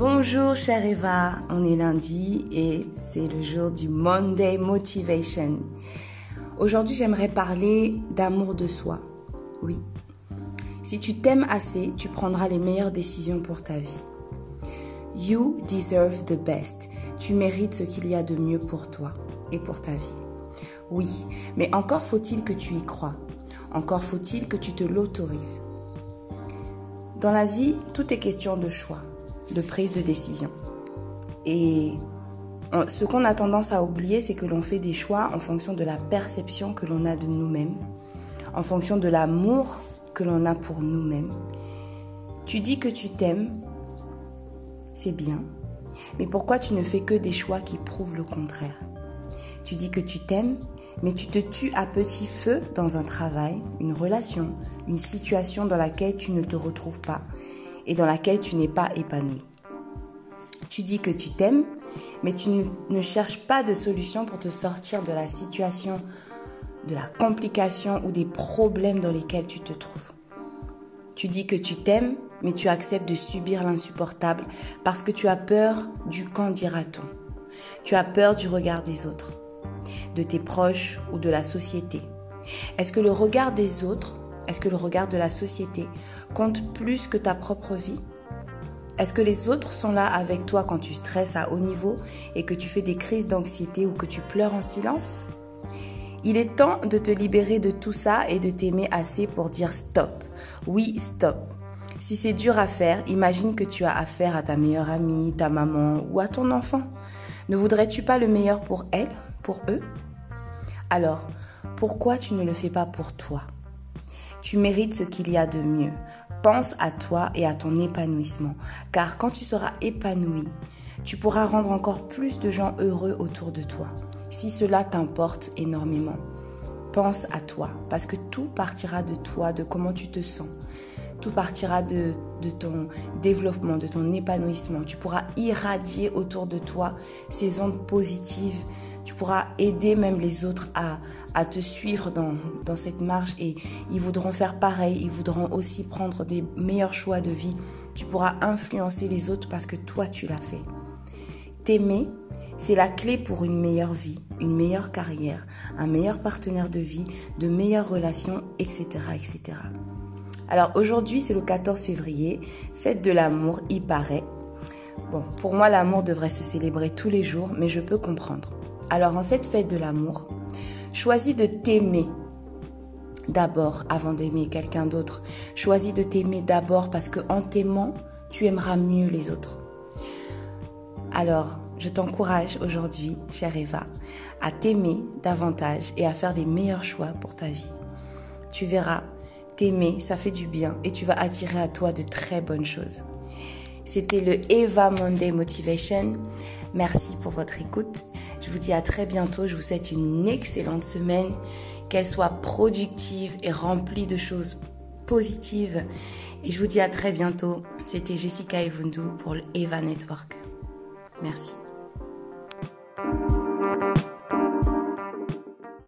Bonjour chère Eva, on est lundi et c'est le jour du Monday Motivation. Aujourd'hui j'aimerais parler d'amour de soi. Oui. Si tu t'aimes assez, tu prendras les meilleures décisions pour ta vie. You deserve the best. Tu mérites ce qu'il y a de mieux pour toi et pour ta vie. Oui, mais encore faut-il que tu y crois. Encore faut-il que tu te l'autorises. Dans la vie, tout est question de choix de prise de décision. Et ce qu'on a tendance à oublier, c'est que l'on fait des choix en fonction de la perception que l'on a de nous-mêmes, en fonction de l'amour que l'on a pour nous-mêmes. Tu dis que tu t'aimes, c'est bien, mais pourquoi tu ne fais que des choix qui prouvent le contraire? Tu dis que tu t'aimes, mais tu te tues à petit feu dans un travail, une relation, une situation dans laquelle tu ne te retrouves pas et dans laquelle tu n'es pas épanoui. Tu dis que tu t'aimes, mais tu ne cherches pas de solution pour te sortir de la situation, de la complication ou des problèmes dans lesquels tu te trouves. Tu dis que tu t'aimes, mais tu acceptes de subir l'insupportable parce que tu as peur du quand dira-t-on. Tu as peur du regard des autres, de tes proches ou de la société. Est-ce que le regard des autres est-ce que le regard de la société compte plus que ta propre vie? Est-ce que les autres sont là avec toi quand tu stresses à haut niveau et que tu fais des crises d'anxiété ou que tu pleures en silence? Il est temps de te libérer de tout ça et de t'aimer assez pour dire stop. Oui, stop. Si c'est dur à faire, imagine que tu as affaire à ta meilleure amie, ta maman ou à ton enfant. Ne voudrais-tu pas le meilleur pour elle, pour eux? Alors, pourquoi tu ne le fais pas pour toi? Tu mérites ce qu'il y a de mieux. Pense à toi et à ton épanouissement, car quand tu seras épanoui, tu pourras rendre encore plus de gens heureux autour de toi, si cela t'importe énormément. Pense à toi, parce que tout partira de toi, de comment tu te sens. Tout partira de, de ton développement, de ton épanouissement. Tu pourras irradier autour de toi ces ondes positives tu pourras aider même les autres à, à te suivre dans, dans cette marche et ils voudront faire pareil, ils voudront aussi prendre des meilleurs choix de vie. Tu pourras influencer les autres parce que toi, tu l'as fait. T'aimer, c'est la clé pour une meilleure vie, une meilleure carrière, un meilleur partenaire de vie, de meilleures relations, etc. etc. Alors aujourd'hui, c'est le 14 février, fête de l'amour, il paraît. Bon, pour moi, l'amour devrait se célébrer tous les jours, mais je peux comprendre. Alors en cette fête de l'amour, choisis de t'aimer d'abord avant d'aimer quelqu'un d'autre. Choisis de t'aimer d'abord parce que en t'aimant, tu aimeras mieux les autres. Alors, je t'encourage aujourd'hui, chère Eva, à t'aimer davantage et à faire des meilleurs choix pour ta vie. Tu verras, t'aimer, ça fait du bien et tu vas attirer à toi de très bonnes choses. C'était le Eva Monday Motivation. Merci pour votre écoute. Je vous dis à très bientôt. Je vous souhaite une excellente semaine. Qu'elle soit productive et remplie de choses positives. Et je vous dis à très bientôt. C'était Jessica Evundou pour le Eva Network. Merci.